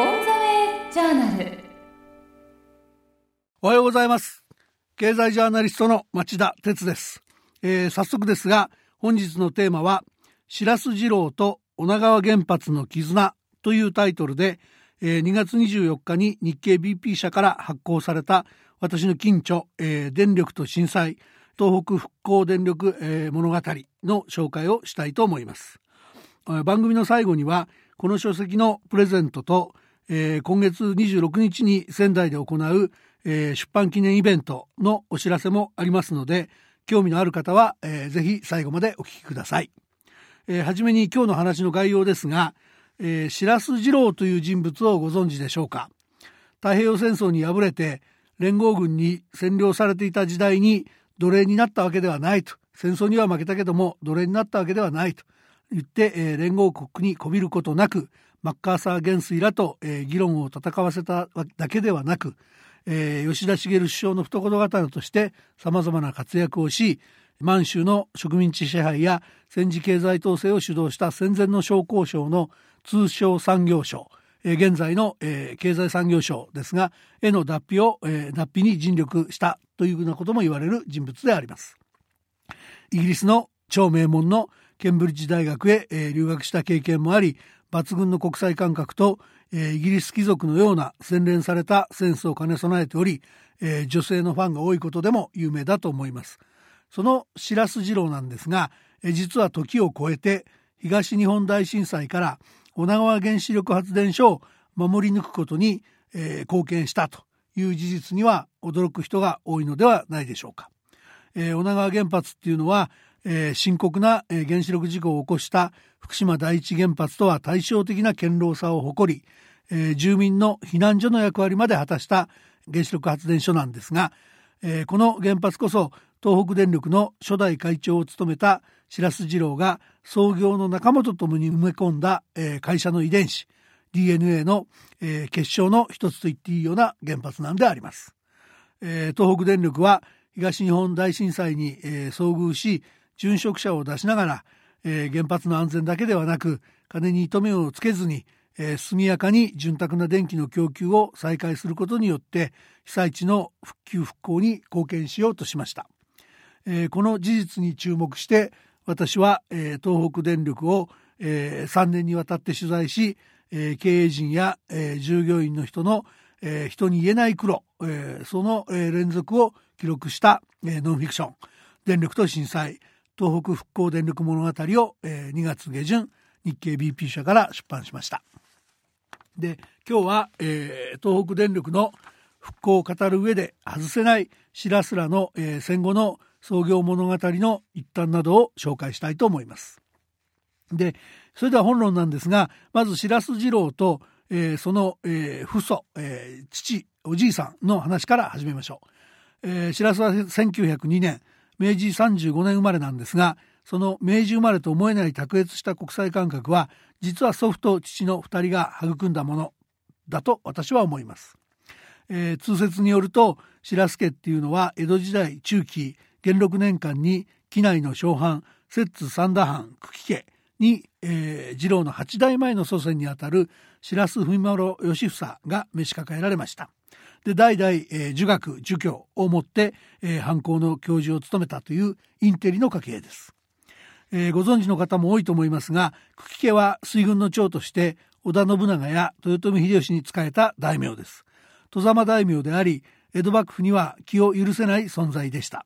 オンザウェイジャーナル。おはようございます。経済ジャーナリストの町田哲です、えー、早速ですが本日のテーマは白洲二郎と女川原発の絆というタイトルで、えー、2月24日に日経 BP 社から発行された私の近所、えー、電力と震災東北復興電力、えー、物語の紹介をしたいと思います。番組の最後にはこの書籍のプレゼントと、えー、今月26日に仙台で行う、えー、出版記念イベントのお知らせもありますので興味のある方は、えー、ぜひ最後までお聞きください、えー、はじめに今日の話の概要ですが、えー、白洲二郎という人物をご存知でしょうか。太平洋戦争に敗れて連合軍に占領されていた時代に奴隷になったわけではないと。戦争には負けたけども奴隷になったわけではないと言って、えー、連合国にこびることなくマッカーサー元帥らと、えー、議論を戦わせただけではなく、えー、吉田茂首相の懐刀としてさまざまな活躍をし満州の植民地支配や戦時経済統制を主導した戦前の商工省の通商産業省現在の、え経済産業省ですがへの脱皮を、え脱皮に尽力したというふうなことも言われる人物であります。イギリスの超名門のケンブリッジ大学へ、え留学した経験もあり抜群の国際感覚と、えイギリス貴族のような洗練されたセンスを兼ね備えており、え女性のファンが多いことでも有名だと思います。その白洲次郎なんですが、え実は時を超えて東日本大震災から女川原子力発電所を守り抜くことに、えー、貢献したという事実には驚く人が多いのではないでしょうか。えー、女川原発っていうのは、えー、深刻な原子力事故を起こした福島第一原発とは対照的な堅牢さを誇り、えー、住民の避難所の役割まで果たした原子力発電所なんですが、えー、この原発こそ東北電力の初代会長を務めた白洲二郎が創業の仲間と共に埋め込んだ、えー、会社の遺伝子 DNA の、えー、結晶の一つと言っていいような原発なんであります、えー、東北電力は東日本大震災に、えー、遭遇し殉職者を出しながら、えー、原発の安全だけではなく金に糸目をつけずに、えー、速やかに潤沢な電気の供給を再開することによって被災地の復旧復興に貢献しようとしました。えー、この事実に注目して私は、えー、東北電力を、えー、3年にわたって取材し、えー、経営陣や、えー、従業員の人の、えー、人に言えない苦労、えー、その、え、連続を記録した、えー、ノンフィクション「電力と震災。東北復興電力物語を」えー、2月下旬日経 BP 社から出版しました。で今日は、えー、東北電力の復興を語る上で外せない白洲らの、えー、戦後の創業物語の一端などを紹介したいと思います。でそれでは本論なんですがまず白洲二郎と、えー、その、えー、父祖、えー、父おじいさんの話から始めましょう。えー、白洲は1902年明治35年生まれなんですがその明治生まれと思えない卓越した国際感覚は実は祖父と父の2人が育んだものだと私は思います。えー、通説によると白洲家っていうのは江戸時代中期元禄年間に機内の小藩摂津三田藩久喜家に、えー、次郎の八代前の祖先にあたる白洲文丸義房が召し抱えられました。で代々、えー、儒学儒教をもって、えー、藩校の教授を務めたというインテリの家系です。えー、ご存知の方も多いと思いますが久喜家は水軍の長として織田信長や豊臣秀吉に仕えた大名です。戸様大名であり江戸幕府には気を許せない存在でした。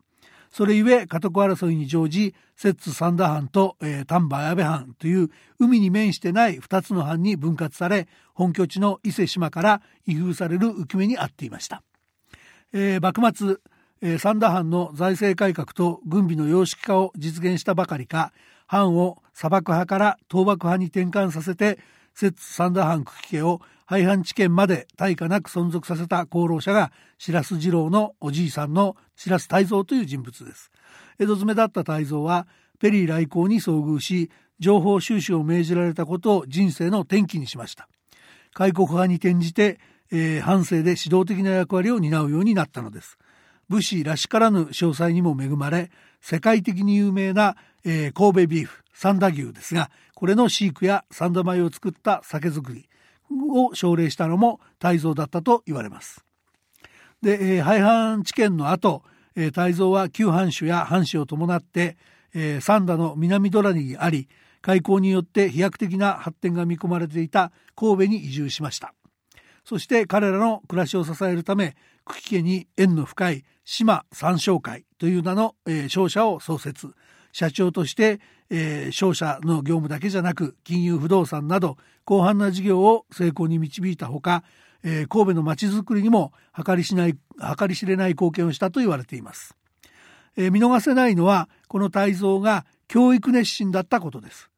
それゆえ家督争いに乗じ摂津三田藩と、えー、丹波綾部藩という海に面してない2つの藩に分割され本拠地の伊勢島から移封される浮き目にあっていました。えー、幕末、えー、三田藩の財政改革と軍備の様式化を実現したばかりか藩を砂漠派から倒幕派に転換させて摂津三田藩久喜家を廃藩置県まで大化なく存続させた功労者が白洲二郎のおじいさんの白洲泰造という人物です。江戸詰めだった泰造はペリー来航に遭遇し情報収集を命じられたことを人生の転機にしました。開国派に転じて、えー、藩政で指導的な役割を担うようになったのです。武士らしからぬ詳細にも恵まれ世界的に有名な、えー、神戸ビーフ三田牛ですがこれの飼育や三田米を作った酒造りを奨励したのも泰造だったと言われます。で、えー、廃藩置県の後、えー、泰造は旧藩主や藩主を伴って、えー、三田の南ドラにあり開港によって飛躍的な発展が見込まれていた神戸に移住しましたそして彼らの暮らしを支えるため久喜家に縁の深い島三商会という名の、えー、商社を創設。社長として、えー、商社の業務だけじゃなく金融不動産など広範な事業を成功に導いたほか、えー、神戸の町づくりにも計りしない計り知れない貢献をしたと言われています、えー、見逃せないのはこの泰造が教育熱心だったことです。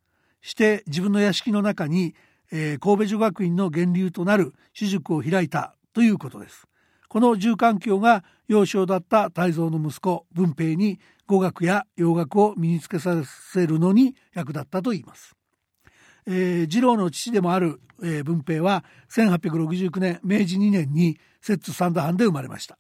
して自分の屋敷の中に、えー、神戸女学院の源流となる私塾を開いたということです。この住環境が幼少だった泰造の息子文平に語学や洋楽を身につけさせるのに役立ったといいます。えー、次郎の父でもある、えー、文平は1869年明治2年に摂津三田藩で生まれました。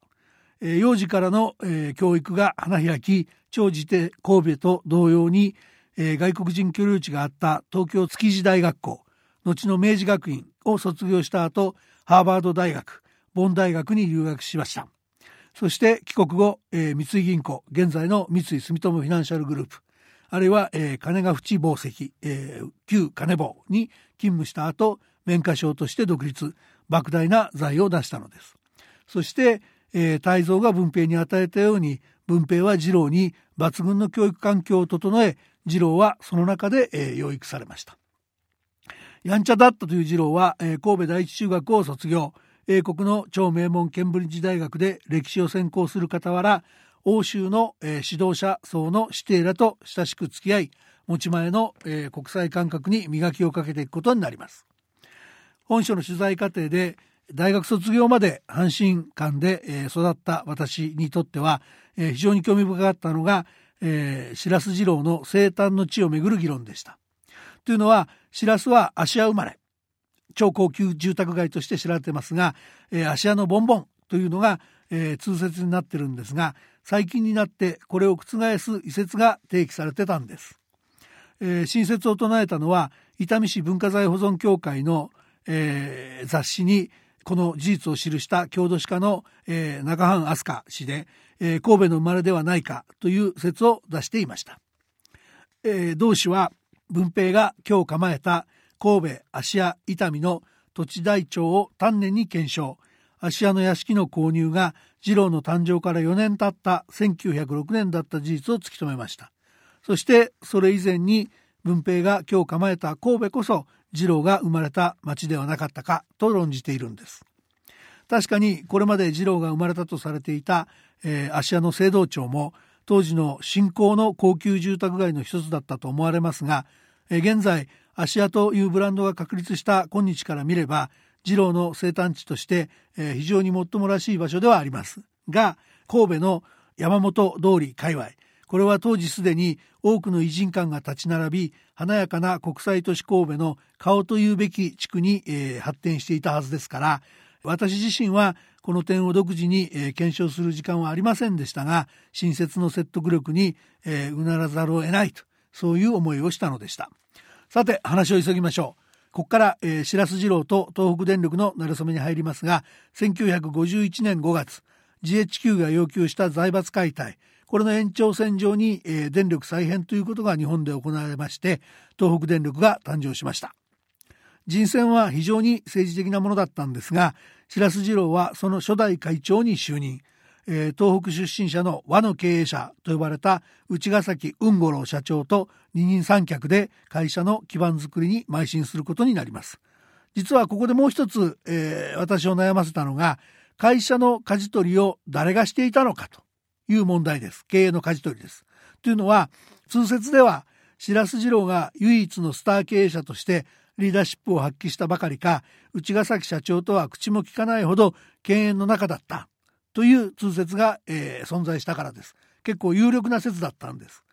えー、幼児からの、えー、教育が花開き長じて神戸と同様に、えー、外国人居留地があった東京築地大学校後の明治学院を卒業した後ハーバード大学ボン大学に留学しました。そして帰国後、えー、三井銀行現在の三井住友フィナンシャルグループ。あるいは、えー、金が淵紡績、えー、旧金棒に勤務した後綿花賞として独立。莫大な財を出したのです。そして、えー、泰造が文平に与えたように文平は次郎に抜群の教育環境を整え次郎はその中で、えー、養育されました。やんちゃだったという次郎は、えー、神戸第一中学を卒業。英国の超名門ケンブリッジ大学で歴史を専攻する傍ら欧州の、えー、指導者層の指定らと親しく付き合い持ち前の、えー、国際感覚に磨きをかけていくことになります。本書の取材過程で大学卒業まで阪神間で、えー、育った私にとっては、えー、非常に興味深かったのが、えー、白洲二郎の生誕の地をめぐる議論でした。というのは白洲は芦屋生まれ。超高級住宅街として知られてますが、えー、芦屋のボンボンというのが、えー、通説になってるんですが最近になってこれを覆す遺説が提起されてたんです、えー、新説を唱えたのは伊丹市文化財保存協会の、えー、雑誌にこの事実を記した郷土史家の、えー、中藩飛鳥氏で、えー、神戸の生まれではないかという説を出していました、えー、同氏は文平が今日構えた神戸芦屋伊丹の土地台帳を丹念に検証。芦屋の屋敷の購入が次郎の誕生から4年経った1906年だった事実を突き止めました。そしてそれ以前に文平が今日構えた神戸こそ次郎が生まれた町ではなかったかと論じているんです。確かにこれまで次郎が生まれたとされていた、えー、芦屋の聖堂町も当時の新興の高級住宅街の一つだったと思われますが、えー、現在芦屋というブランドが確立した今日から見れば二郎の生誕地として、えー、非常にもっともらしい場所ではありますが神戸の山本通り界隈これは当時すでに多くの偉人館が立ち並び華やかな国際都市神戸の顔というべき地区に、えー、発展していたはずですから私自身はこの点を独自に、えー、検証する時間はありませんでしたが新設の説得力に、えー、うならざるを得ないとそういう思いをしたのでした。さて話を急ぎましょう。ここから、えー、白洲二郎と東北電力の馴れ初めに入りますが1951年5月 GHQ が要求した財閥解体。これの延長線上に、えー、電力再編ということが日本で行われまして東北電力が誕生しました。人選は非常に政治的なものだったんですが白洲二郎はその初代会長に就任。えー、東北出身者の和の経営者と呼ばれた内ヶ崎雲五郎社長と二人三脚で会社の基盤づくりに邁進することになります。実はここでもう一つ、えー、私を悩ませたのが会社の舵取りを誰がしていたのかという問題です。経営の舵取りです。というのは通説では白洲二郎が唯一のスター経営者としてリーダーシップを発揮したばかりか内ヶ崎社長とは口も利かないほど犬猿の中だった。という通説が、えー、存在したからです。結構有力な説だったんです、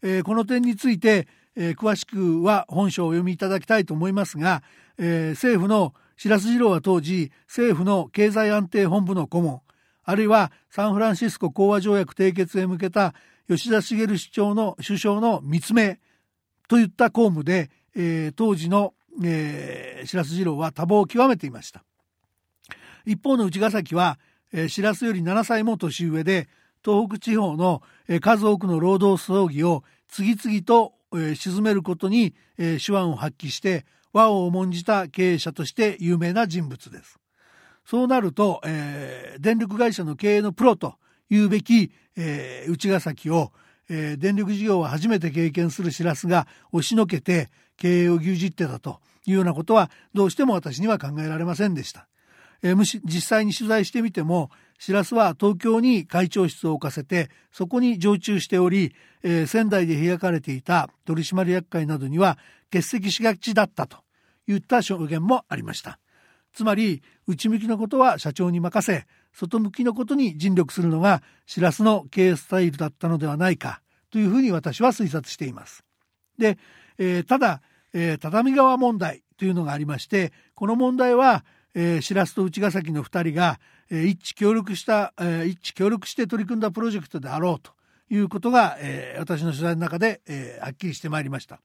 えー、この点について、えー、詳しくは本書をお読みいただきたいと思いますが、え政府の白洲次郎は当時政府の経済安定本部の顧問あるいはサンフランシスコ講和条約締結へ向けた吉田茂首相の首相の密命といった公務で、え当時のえー、白洲二郎は多忙を極めていました。一方の内ヶ崎は、えー、白洲より7歳も年上で東北地方の、え、数多くの労働争議を次々と、え、沈めることに、え、手腕を発揮して和を重んじた経営者として有名な人物です。そうなると、えー、電力会社の経営のプロというべき、えー、内ヶ崎を、えー、電力事業を初めて経験する白洲が押しのけて経営を牛耳ってたというようなことはどうしても私には考えられませんでした。えー、実際に取材してみても白洲は東京に会長室を置かせてそこに常駐しており、えー、仙台で開かれていた取締役会などには欠席しがちだったといった証言もありました。つまり内向きのことは社長に任せ外向きのことに尽力するのがシラスの経営スタイルだったのではないかというふうに私は推察しています。で、えー、ただ、えー、畳川問題というのがありましてこの問題は、えー、白洲と内ヶ崎の2人が、えー、一致協力した、えー、一致協力して取り組んだプロジェクトであろうということが、えー、私の取材の中で、えー、はっきりしてまいりました。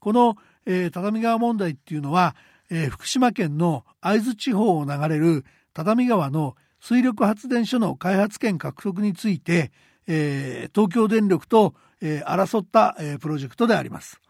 この、えー、畳川問題っていうのは、えー、福島県の会津地方を流れる只見川の水力発電所の開発権獲得について、えー、東京電力と、えー、争った、えー、プロジェクトであります、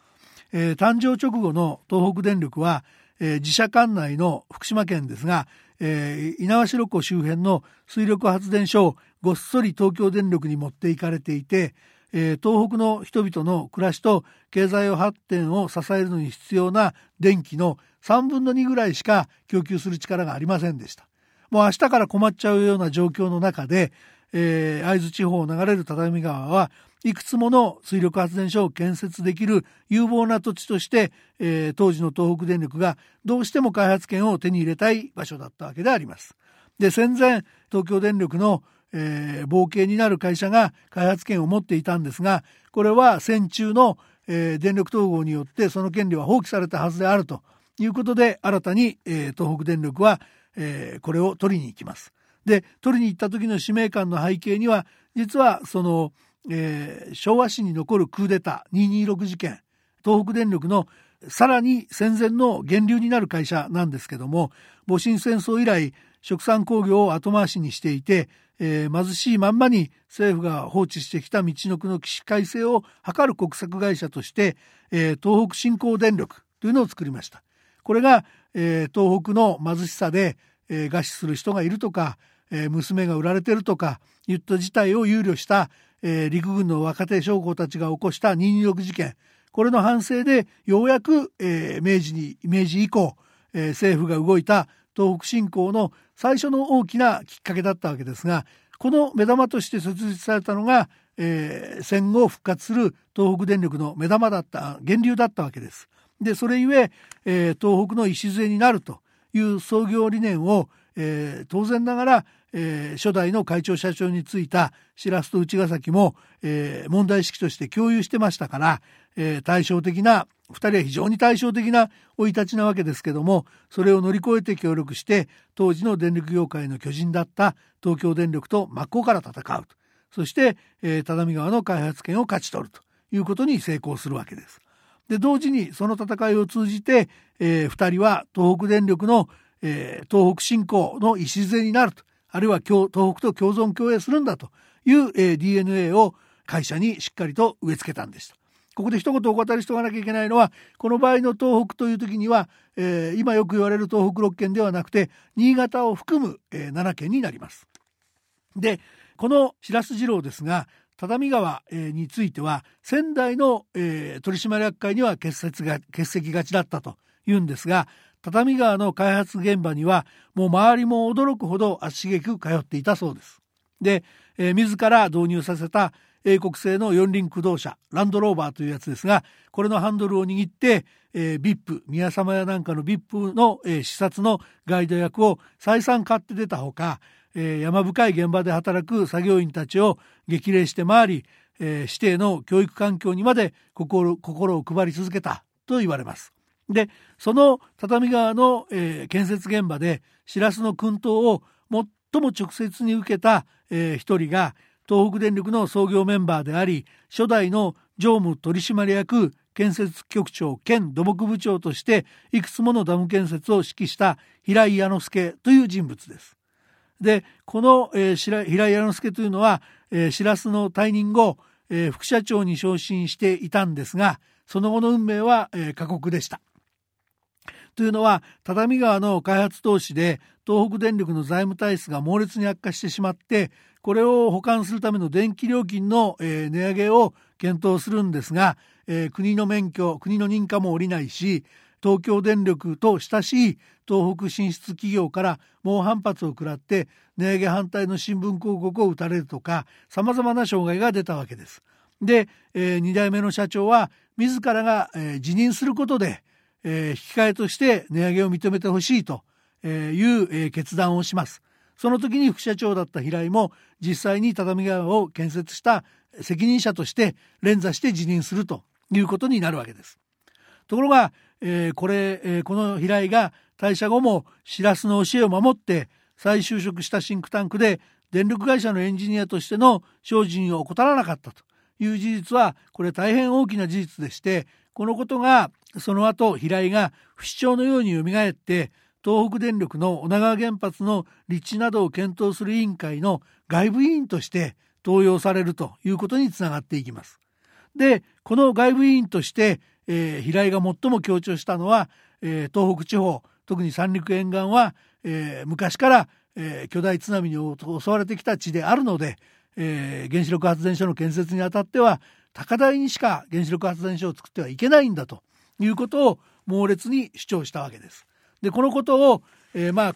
えー、誕生直後の東北電力は、えー、自社管内の福島県ですが、えー、猪苗代湖周辺の水力発電所をごっそり東京電力に持っていかれていて、えー、東北の人々の暮らしと経済発展を支えるのに必要な電気の3分の2ぐらいしか供給する力がありませんでした。もう明日から困っちゃうような状況の中で、えー、会津地方を流れる只見川はいくつもの水力発電所を建設できる有望な土地として、えー、当時の東北電力がどうしても開発権を手に入れたい場所だったわけであります。で戦前東京電力の、えー、冒険になる会社が開発権を持っていたんですがこれは戦中の、えー、電力統合によってその権利は放棄されたはずであるということで新たに、えー、東北電力は、えー、これを取りに行きます。で取りに行った時の使命感の背景には実はその、えー、昭和史に残るクーデター226事件東北電力のさらに戦前の源流になる会社なんですけども戊辰戦争以来殖産工業を後回しにしていて、えー、貧しいまんまに政府が放置してきた道の区の起死改正を図る国策会社として、えー、東北振興電力というのを作りました。これが、えー、東北の貧しさで、え、餓死する人がいるとか、え、娘が売られてるとかいった事態を憂慮した、えー、陸軍の若手将校たちが起こした226事件これの反省でようやく、えー、明治に明治以降、えー、政府が動いた東北振興の最初の大きなきっかけだったわけですがこの目玉として設立されたのが、えー、戦後復活する東北電力の目玉だった源流だったわけです。でそれゆええー、東北の礎になるという創業理念を、えー、当然ながら、えー、初代の会長社長に就いた白洲と内ヶ崎も、えー、問題意識として共有してましたから、えー、対照的な2人は非常に対照的な生い立ちなわけですけどもそれを乗り越えて協力して当時の電力業界の巨人だった東京電力と真っ向から戦うと。そして、えー、只見川の開発権を勝ち取ると。いうことに成功するわけです。で同時にその戦いを通じて、えー、2人は東北電力の、えー、東北振興の礎になると。あるいは東北と共存共栄するんだという、えー、DNA を会社にしっかりと植え付けたんです。ここで一言お語りしておかなきゃいけないのはこの場合の東北という時には、えー、今よく言われる東北6県ではなくて新潟を含む、えー、7県になります。でこの白洲二郎ですが只見川については仙台の、えー、取締役会には欠席が欠席がちだったというんですが只見川の開発現場にはもう周りも驚くほど足しげく通っていたそうです。で、えー、自ら導入させた英国製の四輪駆動車ランドローバーというやつですがこれのハンドルを握って、えー、VIP 宮様やなんかの VIP の、えー、視察のガイド役を再三買って出たほかえー、山深い現場で働く作業員たちを激励して回り、えー、指定の教育環境にまで心心を配り続けたと言われます。でその畳川の、えー、建設現場で白洲の薫陶を最も直接に受けた、えー、一人が東北電力の創業メンバーであり初代の常務取締役建設局長兼土木部長としていくつものダム建設を指揮した平井矢之助という人物です。でこの、えー、平井矢之助というのは、えー、白洲の退任後、えー、副社長に昇進していたんですがその後の運命は、えー、過酷でした。というのは只見川の開発投資で東北電力の財務体質が猛烈に悪化してしまってこれを補完するための電気料金の、えー、値上げを検討するんですが、えー、国の免許国の認可も下りないし東京電力と親しい東北進出企業から猛反発を食らって値上げ反対の新聞広告を打たれるとかさまざまな障害が出たわけです。で、えー、2代目の社長は自らが、えー、辞任することで、え、引き換えとして値上げを認めてほしいという、え、決断をします。その時に副社長だった平井も実際に只見川を建設した責任者として連座して辞任するということになるわけです。ところが、えー、これ、えー、この平井が退社後もシラスの教えを守って再就職したシンクタンクで電力会社のエンジニアとしての精進を怠らなかったという事実はこれ大変大きな事実でしてこのことがその後平井が不死鳥のようによみがえって東北電力の女川原発の立地などを検討する委員会の外部委員として登用されるということにつながっていきます。でこの外部委員として、えー、平井が最も強調したのは、えー、東北地方特に三陸沿岸は、えー、昔から、えー、巨大津波に襲われてきた地であるので、えー、原子力発電所の建設にあたっては高台にしか原子力発電所を作ってはいけないんだということを猛烈に主張したわけです。でこのことを、えー、まあ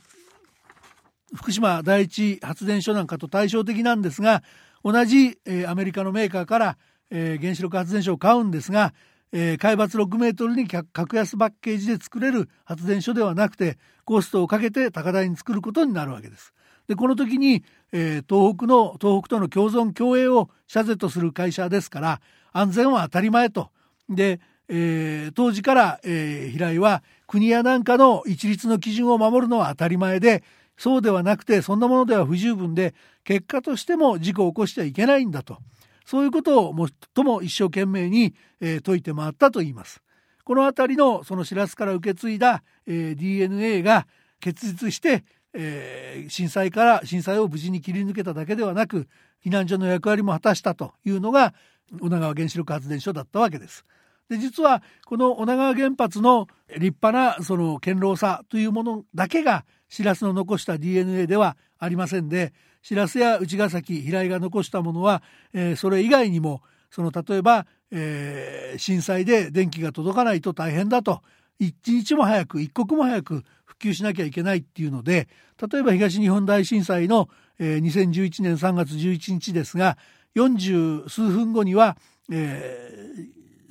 福島第一発電所なんかと対照的なんですが同じ、えー、アメリカのメーカーから、えー、原子力発電所を買うんですが、えー、海抜6メートルに格安パッケージで作れる発電所ではなくてコストをかけて高台に作ることになるわけです。でこの時に、えー、東北の東北との共存共栄を社是とする会社ですから安全は当たり前と。で、えー、当時から、えー、平井は国やなんかの一律の基準を守るのは当たり前でそうではなくてそんなものでは不十分で結果としても事故を起こしてはいけないんだとそういうことを最も一生懸命に、えー、説いて回ったと言います。この辺りのその知らすから受け継いだ、えー、DNA が結実して、えー、震災から震災を無事に切り抜けただけではなく避難所の役割も果たしたというのが女川原子力発電所だったわけです。で実はこの女川原発の立派なその堅牢さというものだけがシラスの残した DNA ではありませんでシラスや内ヶ崎平井が残したものは、えー、それ以外にもその例えば、えー、震災で電気が届かないと大変だと一日も早く一刻も早く復旧しなきゃいけないっていうので例えば東日本大震災の、えー、2011年3月11日ですが40数分後には、え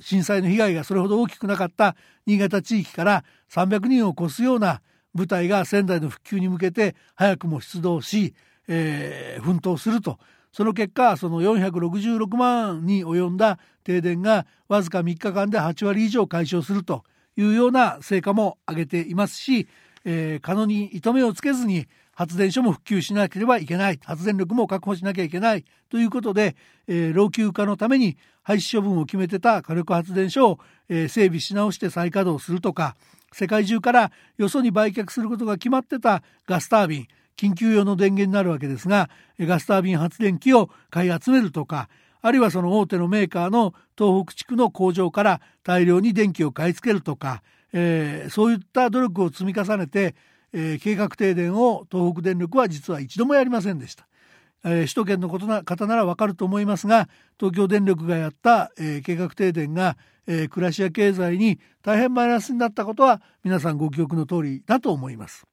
ー、震災の被害がそれほど大きくなかった新潟地域から300人を超すような部隊が仙台の復旧に向けて早くも出動し、えー、奮闘すると。その結果その466万に及んだ停電がわずか3日間で8割以上解消するというような成果も上げていますし、えー、可能に糸目をつけずに発電所も復旧しなければいけない。発電力も確保しなきゃいけない。ということで、えー、老朽化のために廃止処分を決めてた火力発電所を、えー、整備し直して再稼働するとか世界中からよそに売却することが決まってたガスタービン緊急用の電源になるわけですがガスタービン発電機を買い集めるとかあるいはその大手のメーカーの東北地区の工場から大量に電気を買い付けるとか、えー、そういった努力を積み重ねてえー、計画停電を東北電力は実は一度もやりませんでした。えー、首都圏のことな方ならわかると思いますが東京電力がやった、えー、計画停電が、えー、暮らしや経済に大変マイナスになったことは皆さんご記憶の通りだと思います。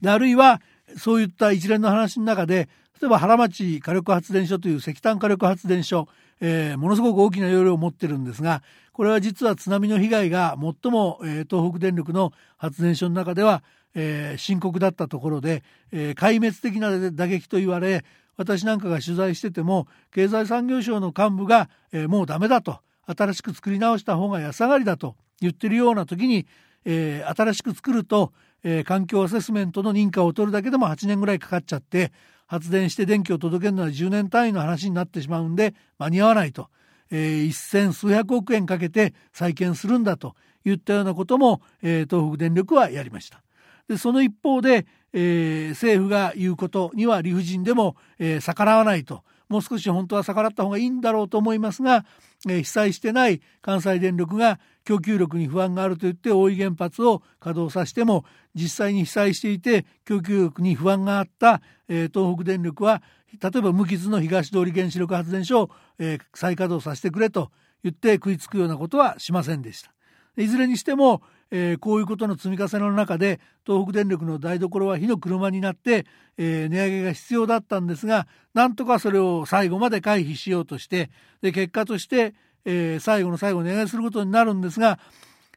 であるいはそういった一連の話の中で例えば原町火力発電所という石炭火力発電所、えー、ものすごく大きな容量を持ってるんですがこれは実は津波の被害が最も、えー、東北電力の発電所の中では、えー、深刻だったところで、え、壊滅的な打撃と言われ私なんかが取材してても経済産業省の幹部が、え、もうダメだと新しく作り直した方が安上がりだと言ってるような時に、え、新しく作ると、え、環境アセスメントの認可を取るだけでも8年ぐらいかかっちゃって発電して電気を届けるのは10年単位の話になってしまうんで間に合わないとえー、一千数百億円かけて再建するんだといったようなことも、えー、東北電力はやりました。でその一方で、えー、政府が言うことには理不尽でも、えー、逆らわないともう少し本当は逆らった方がいいんだろうと思いますが、えー、被災してない関西電力が供給力に不安があると言って大井原発を稼働させても実際に被災していて供給力に不安があった、えー、東北電力は例えば無傷の東通原子力発電所を、えー、再稼働させてくれと言って食いつくようなことはしませんでした。いずれにしても、えー、こういうことの積み重ねの中で東北電力の台所は火の車になって、えー、値上げが必要だったんですがなんとかそれを最後まで回避しようとしてで結果として、えー、最後の最後値上げすることになるんですが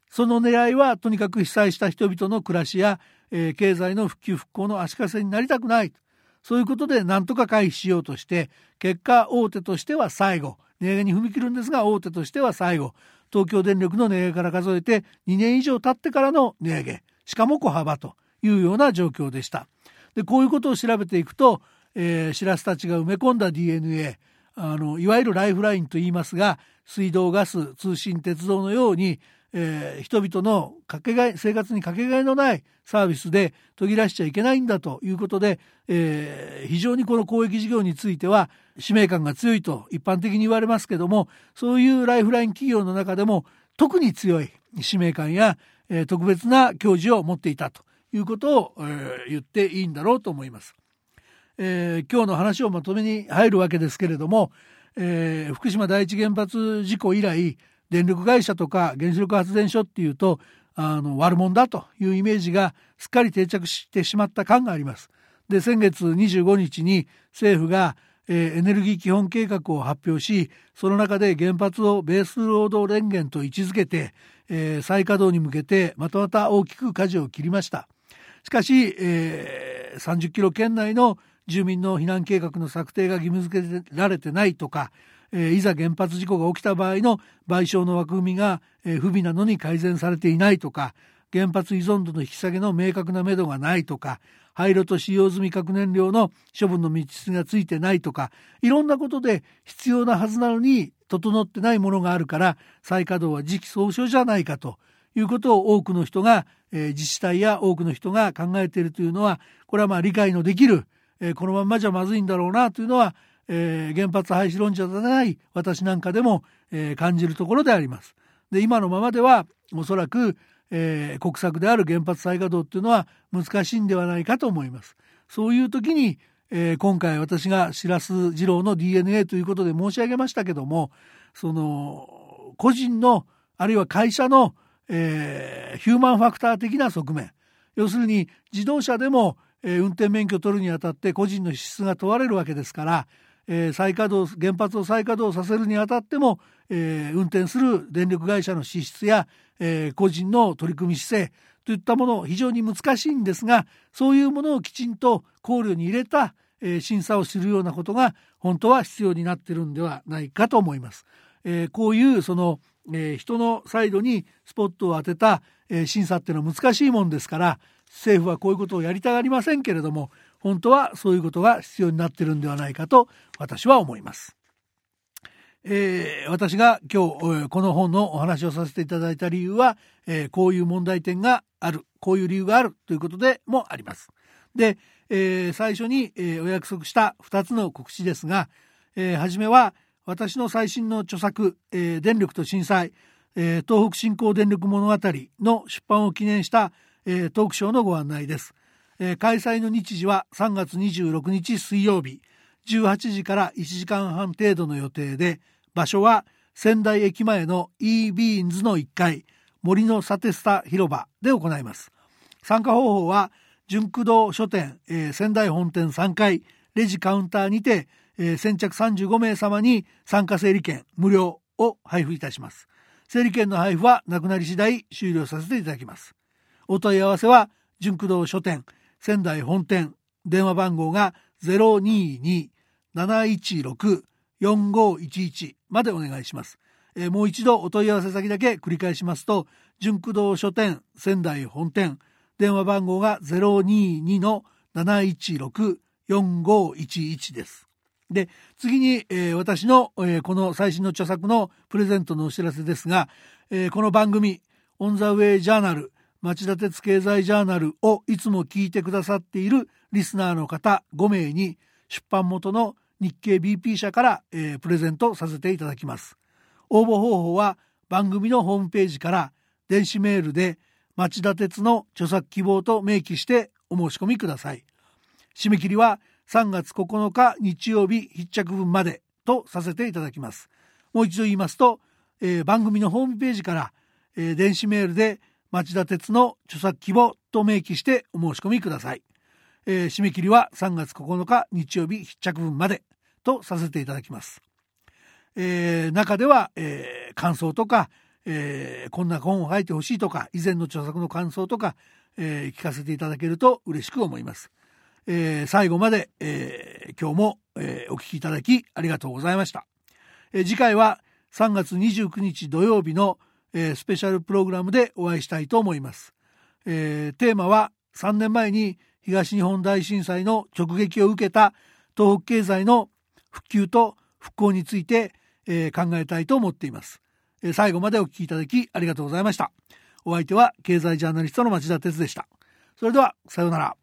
その狙いはとにかく被災した人々の暮らしや、え経済の復旧復興の足かせになりたくないそういうことでなんとか回避しようとして結果大手としては最後。値上げに踏み切るんですが大手としては最後。東京電力の値上げから数えて2年以上経ってからの値上げ。しかも小幅というような状況でした。でこういうことを調べていくと、しらすたちが埋め込んだ DNA あのいわゆるライフラインといいますが水道ガス通信鉄道のようにえー、人々のかけがえ生活にかけがえのないサービスで途切らしちゃいけないんだということで、えー、非常にこの公益事業については使命感が強いと一般的に言われますけどもそういうライフライン企業の中でも特に強い使命感や、えー、特別な教授を持っていたということを、えー、言っていいんだろうと思います。えー、今日の話をまとめに入るわけですけれども、えー、福島第一原発事故以来電力会社とか原子力発電所っていうとあの悪者だというイメージがすっかり定着してしまった感があります。で先月25日に政府が、えー、エネルギー基本計画を発表しその中で原発をベース労働電源と位置づけて、えー、再稼働に向けてまたまた大きく舵を切りました。しかし、えー、30キロ圏内の住民の避難計画の策定が義務付けられてないとかえ、いざ原発事故が起きた場合の賠償の枠組みが、え、不備なのに改善されていないとか原発依存度の引き下げの明確なめどがないとか廃炉と使用済み核燃料の処分の道筋がついてないとかいろんなことで必要なはずなのに整ってないものがあるから再稼働は時期尚早じゃないかということを多くの人が、え、自治体や多くの人が考えているというのはこれはまあ理解のできる、え、このまんまじゃまずいんだろうなというのはえー、原発廃止論者でない私なんかでも、えー、感じるところであります。で今のままではおそらく、えー、国策である原発再稼働っていうのは難しいんではないかと思います。そういう時に、えー、今回私が白洲二郎の DNA ということで申し上げましたけどもその個人のあるいは会社の、えー、ヒューマンファクター的な側面要するに自動車でも、えー、運転免許を取るにあたって個人の資質が問われるわけですからえー、再稼働原発を再稼働させるにあたっても、えー、運転する電力会社の資質や、えー、個人の取り組み姿勢といったもの非常に難しいんですがそういうものをきちんと考慮に入れた、えー、審査をするようなことが本当は必要になってるんではないかと思います。えー、こういうその、えー、人のサイドにスポットを当てた、えー、審査っていうのは難しいもんですから政府はこういうことをやりたがりませんけれども本当はそういうことが必要になってるんではないかと私は思います。えー、私が今日この本のお話をさせていただいた理由は、えー、こういう問題点があるこういう理由があるということでもあります。で、えー、最初に、えお約束した2つの告知ですが、えー、初めは私の最新の著作「え電力と震災、え東北振興電力物語」の出版を記念した、えトークショーのご案内です。えー、開催の日時は3月26日水曜日18時から1時間半程度の予定で場所は仙台駅前の e ビーンズの1階森のサテスタ広場で行います。参加方法は純駆動書店、えー、仙台本店3階レジカウンターにて、えー、先着35名様に参加整理券無料を配布いたします。整理券の配布はなくなり次第終了させていただきます。お問い合わせは純駆動書店仙台本店電話番号が022-716-4511までお願いします。えー、もう一度お問い合わせ先だけ繰り返しますと、純駆動書店仙台本店電話番号が022-716-4511です。で次に、えー、私の、えー、この最新の著作のプレゼントのお知らせですが、えー、この番組「オン・ザ・ウェイ・ジャーナル」町田鉄経済ジャーナルをいつも聞いてくださっているリスナーの方5名に出版元の日経 BP 社から、えー、プレゼントさせていただきます。応募方法は番組のホームページから電子メールで町田鉄の著作希望と明記してお申し込みください。締め切りは3月9日日曜日必着分までとさせていただきます。もう一度言いますと、えー、番組のホームページから、えー、電子メールで町田鉄の著作希望と明記してお申し込みください。えー、締め切りは3月9日日曜日必着分までとさせていただきます。えー、中では、えー、感想とか、えー、こんな本を書いてほしいとか以前の著作の感想とか、えー、聞かせていただけると嬉しく思います。えー、最後まで、えー、今日も、えー、お聞きいただきありがとうございました。えー、次回は3月29日土曜日の、えー、スペシャルプログラムでお会いしたいと思います。えー、テーマは3年前に東日本大震災の直撃を受けた東北経済の復旧と復興について、えー、考えたいと思っています、えー、最後までお聞きいただきありがとうございました。お相手は経済ジャーナリストの町田哲でした。それでは、さようなら。